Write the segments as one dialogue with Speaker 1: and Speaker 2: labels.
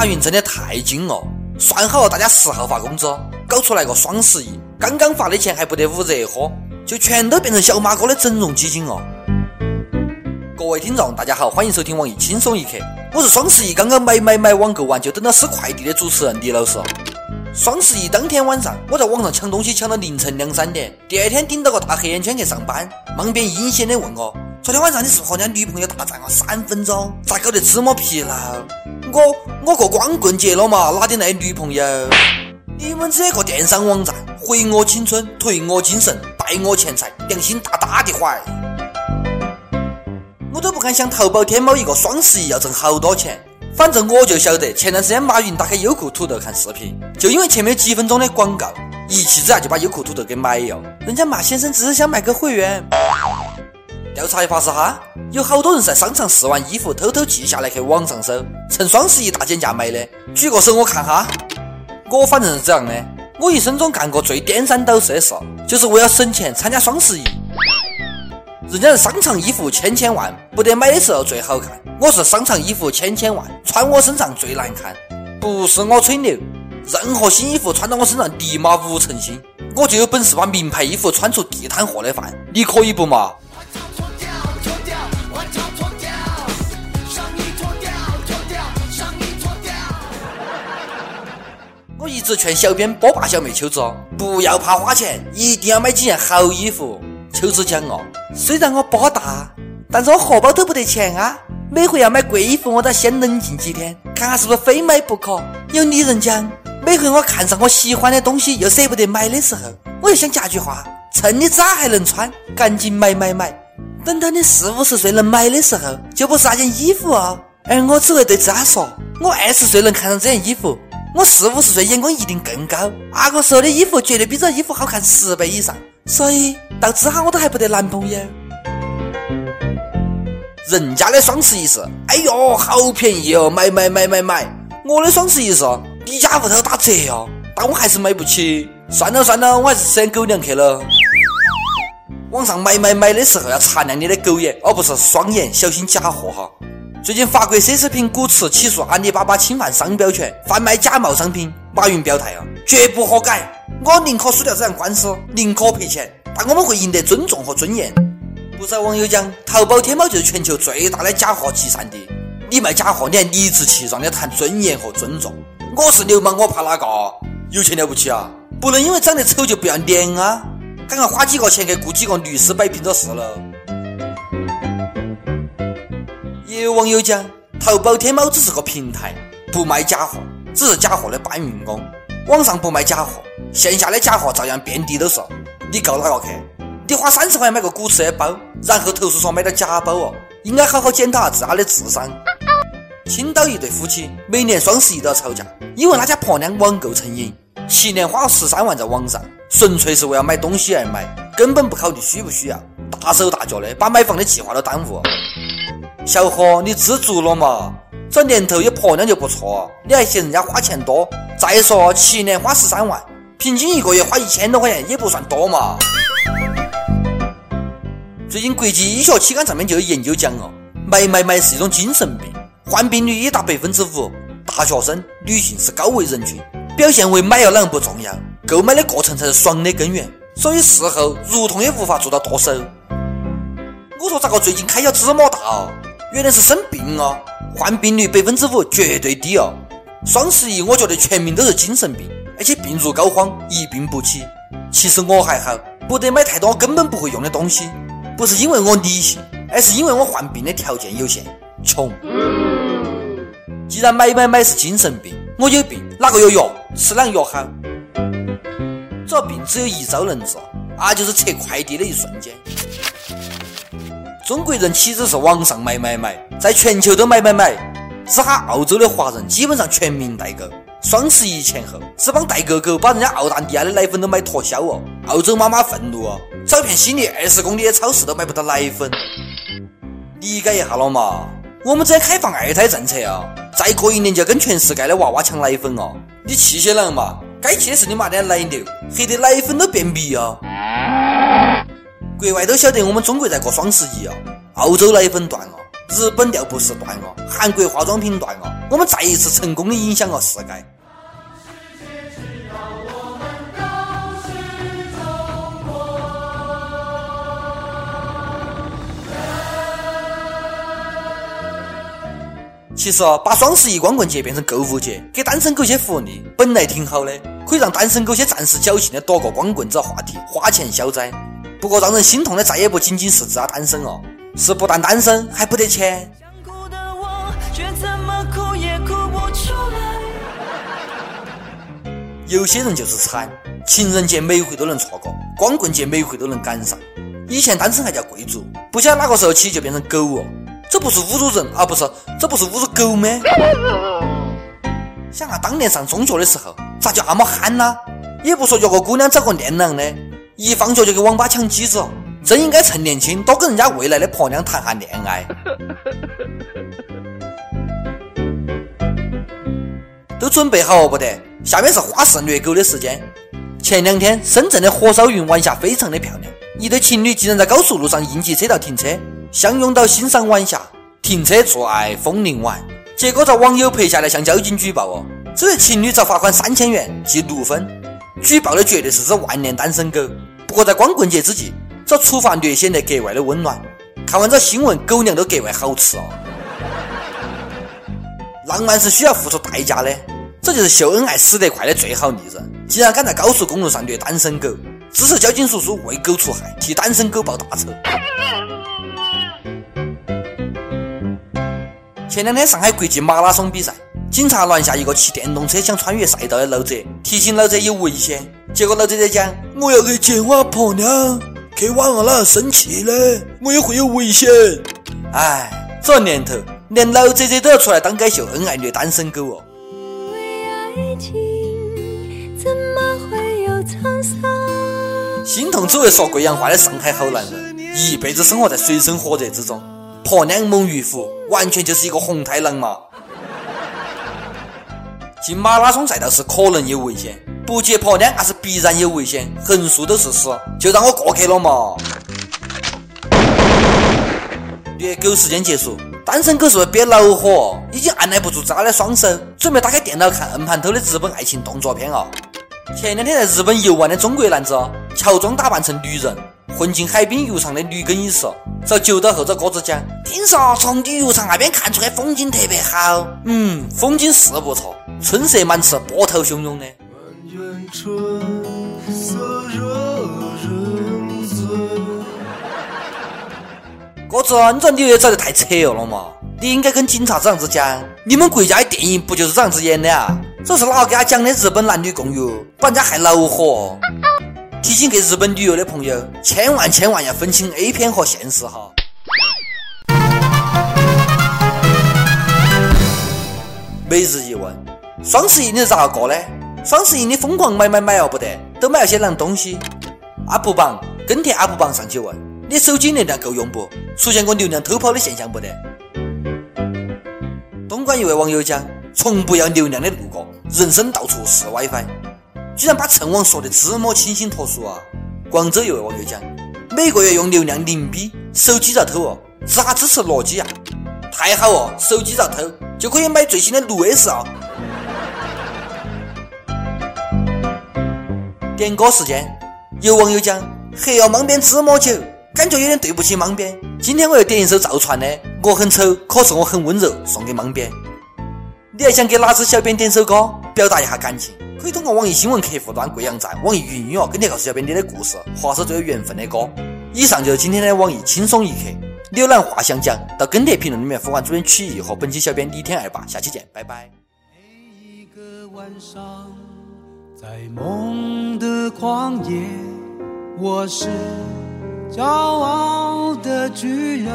Speaker 1: 马云真的太精了，算好了大家十号发工资，搞出来个双十一，刚刚发的钱还不得捂热喝，就全都变成小马哥的整容基金了。各位听众，大家好，欢迎收听网易轻松一刻，我是双十一刚刚买买买网购完就等到收快递的主持人李老师。双十一当天晚上，我在网上抢东西抢到凌晨两三点，第二天顶到个大黑眼圈去上班，忙边阴险的问我：昨天晚上你是不是和人家女朋友大战了三分钟？咋搞得这么疲劳？我我过光棍节了嘛，哪点来女朋友？你们这个电商网站，毁我青春，颓我精神，败我钱财，良心大大的坏！我都不敢想淘宝天猫一个双十一要挣好多钱。反正我就晓得，前段时间马云打开优酷土豆看视频，就因为前面几分钟的广告，一气之下就把优酷土豆给买了。人家马先生只是想买个会员。调查一发是哈，有好多人在商场试完衣服，偷偷记下来去网上搜，趁双十一大减价买的。举个手我看哈，我反正是这样的，我一生中干过最颠三倒四的事，就是为了省钱参加双十一。人家是商场衣服千千万，不得买的时候最好看。我是商场衣服千千万，穿我身上最难看。不是我吹牛，任何新衣服穿到我身上立马五成新。我就有本事把名牌衣服穿出地摊货的范，你可以不嘛？我一直劝小编波霸小妹秋子，不要怕花钱，一定要买几件好衣服。秋子讲哦，虽然我波大，但是我荷包都不得钱啊。每回要买贵衣服，我都要先冷静几天，看看是不是非买不可。有女人讲，每回我看上我喜欢的东西又舍不得买的时候，我又想加句话：趁你咋还能穿，赶紧买买买。等到你四五十岁能买的时候，就不是那件衣服哦。而我只会对自家说：我二十岁能看上这件衣服，我四五十岁眼光一定更高。那个时候的衣服绝对比这衣服好看十倍以上。所以到这哈我都还不得男朋友，人家的双十一是，哎呦好便宜哦，买买买买买！我的双十一是，你家屋头打折哦，但我还是买不起。算了算了，我还是吃点狗粮去了。网上买买买的时候要擦亮你的狗眼，而不是双眼，小心假货哈。最近法国奢侈品古驰起诉阿里巴巴侵犯商标权，贩卖假冒商品，马云表态啊，绝不허改。我宁可输掉这场官司，宁可赔钱，但我们会赢得尊重和尊严。不少网友讲，淘宝天猫就是全球最大的假货集散地。你卖假货，你还理直气壮的谈尊严和尊重？我是流氓，我怕哪个？有钱了不起啊？不能因为长得丑就不要脸啊！赶快花几个钱去雇几个律师摆平这事了。也有网友讲，淘宝天猫只是个平台，不卖假货，只是假货的搬运工。网上不卖假货。线下的假货照样遍地都是，你告哪个去？你花三十块钱买个古驰的包，然后投诉说买的假包哦，应该好好检讨下自家的智商。青岛一对夫妻每年双十一都要吵架，因为他家婆娘网购成瘾，去年花了十三万在网上，纯粹是为了买东西而买，根本不考虑需不需要，大手大脚的把买房的计划都耽误。小伙，你知足了嘛？这年头有婆娘就不错，你还嫌人家花钱多？再说七年花十三万。平均一个月花一千多块钱也不算多嘛。最近国际医学期刊上面就有研究讲哦，买买买是一种精神病，患病率已达百分之五。大学生、女性是高危人群，表现为买了啷不重要，购买的过程才是爽的根源。所以事后如同也无法做到剁手。我说咋个最近开销这么大哦？原来是生病啊，患病率百分之五绝对低哦。双十一我觉得全民都是精神病。而且病入膏肓，一病不起。其实我还好，不得买太多根本不会用的东西。不是因为我理性，而是因为我患病的条件有限，穷。既然买买买是精神病，我有病哪个有药？吃啷药好？这病只有一招能治，那就是拆快递的一瞬间。中国人岂止是网上买买买，在全球都买买买。只哈澳洲的华人基本上全民代购。双十一前后，这帮代购狗把人家澳大利亚的奶粉都买脱销哦！澳洲妈妈愤怒哦，找片西离二十公里的超市都买不到奶粉，理解一下了嘛？我们这开放二胎政策啊，再过一年就要跟全世界的娃娃抢奶粉哦！你气些啷嘛？该气的是你妈的奶牛，黑的奶粉都便秘啊！国外都晓得我们中国在过双十一啊，澳洲奶粉断了，日本尿不湿断了，韩国化妆品断了，我们再一次成功的影响了世界。其实把双十一光棍节变成购物节，给单身狗些福利，本来挺好的，可以让单身狗些暂时侥幸的躲过光棍这话题，花钱消灾。不过让人心痛的再也不仅仅是自家单身哦，是不但单身还不得钱。有些人就是惨，情人节每回都能错过，光棍节每回都能赶上。以前单身还叫贵族，不晓得哪个时候起就变成狗哦。这不是侮辱人啊！不是，这不是侮辱狗吗？想啊，当年上中学的时候，咋就那么憨呢？也不说约个姑娘找个恋郎的，一放学就去网吧抢机子，真应该趁年轻多跟人家未来的婆娘谈下恋爱。都准备好不得？下面是花式虐狗的时间。前两天，深圳的火烧云晚霞非常的漂亮，一对情侣竟然在高速路上应急车道停车。相拥到欣赏晚霞，停车做爱风铃晚，结果遭网友拍下来向交警举报哦，这对情侣遭罚款三千元，记六分。举报的绝对是只万年单身狗。不过在光棍节之际，这处罚略显得格外的温暖。看完这新闻，狗粮都格外好吃哦。浪漫是需要付出代价的，这就是秀恩爱死得快的最好例子。竟然敢在高速公路上虐单身狗，支持交警叔叔为狗除害，替单身狗报大仇。前两天上海国际马拉松比赛，警察拦下一个骑电动车想穿越赛道的老者，提醒老者有危险。结果老者在讲：“我要去见我婆娘，去晚了哪生气呢？我也会有危险。”哎，这年头连老姐姐都要出来当街秀恩爱虐单身狗哦。心痛只会说贵阳话的上海好男人，一辈子生活在水深火热之中。婆娘猛于虎，完全就是一个红太狼嘛！进马拉松赛道是可能有危险，不接婆娘那是必然有危险，横竖都是死，就让我过去了嘛！虐狗时间结束，单身狗是不是憋恼火？已经按耐不住自家的双手，准备打开电脑看硬盘头的日本爱情动作片啊！前两天在日本游玩的中国男子，乔装打扮成女人。混进海滨浴场的女更衣室，找揪到后这哥子讲：“听说从旅游场那边看出来风景特别好。”嗯，风景是不错，春色满池，波涛汹涌的。哥子，你这你也找得太扯了嘛！你应该跟警察这样子讲：你们国家的电影不就是这样子演的啊？这是哪个给他讲的日本男女共浴，把人家害恼火。提醒给日本旅游的朋友，千万千万要分清 A 片和现实哈。每日一问：双十一你是咋个过的？双十一你疯狂买买买哦不得，都买了些烂东西？UP 榜跟帖 UP 榜上去问：你手机流量够用不？出现过流量偷跑的现象不得？东莞一位网友讲：从不要流量的路过，人生到处是 WiFi。居然把蹭网说的这么清新脱俗啊！广州一位网友讲，每个月用流量零逼手机遭偷哦，咋支持诺基亚？太好哦，手机遭偷就可以买最新的六 S 啊！点歌时间，有网友讲，黑要盲编芝麻酒，感觉有点对不起盲编。今天我要点一首赵传的《我很丑，可是我很温柔》，送给盲编。你还想给哪只小编点首歌，表达一下感情？可以通过网易新闻客户端、贵阳站、网易云音乐跟帖告诉小编你的故事或是最有缘分的歌。以上就是今天的网易轻松一刻。浏览话想讲，到跟帖评论里面呼唤主编曲艺和本期小编李天二吧。下期见，拜拜。一个晚上，在梦的旷野，我是骄傲的巨人。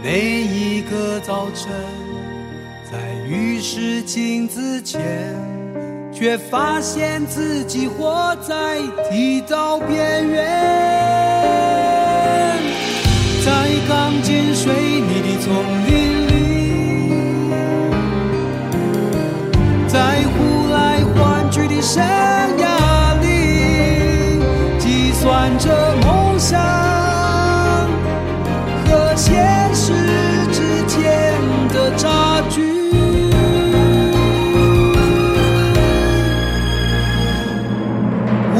Speaker 1: 每一个早晨。在浴室镜子前，却发现自己活在剃刀边缘，在钢筋水泥的丛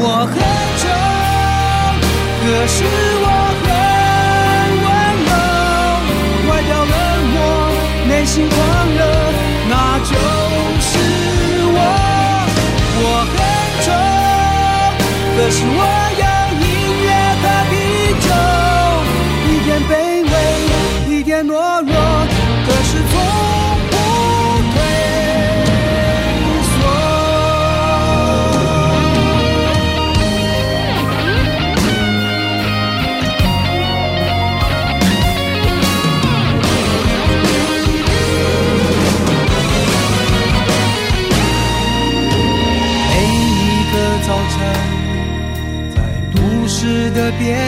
Speaker 1: 我很丑可
Speaker 2: 是我很温柔外表冷漠内心狂热那就是我。我很丑可是我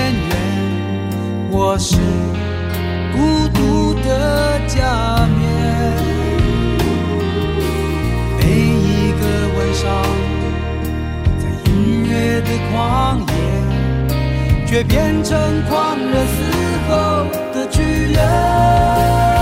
Speaker 2: 边缘，我是孤独的假面。每一个晚上，在音乐的旷野，却变成狂热嘶吼的巨人。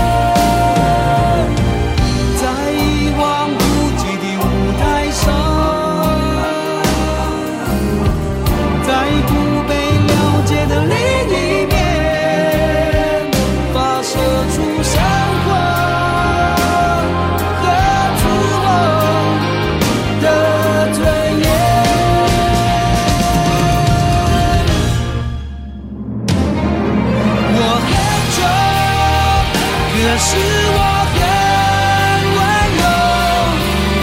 Speaker 2: 可是我很温柔。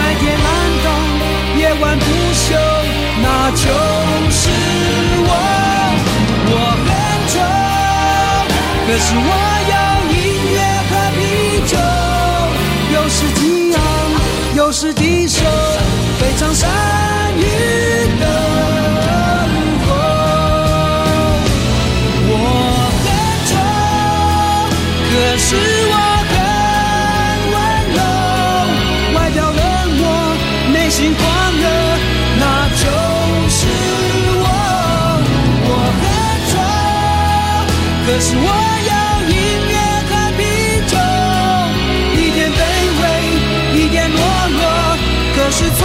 Speaker 2: 白天漫动，夜晚不休，那就是我。我很丑，可是我有音乐和啤酒，有时激昂，有时低首，非常善是我有音乐和啤酒，一点卑微，一点懦弱，可是从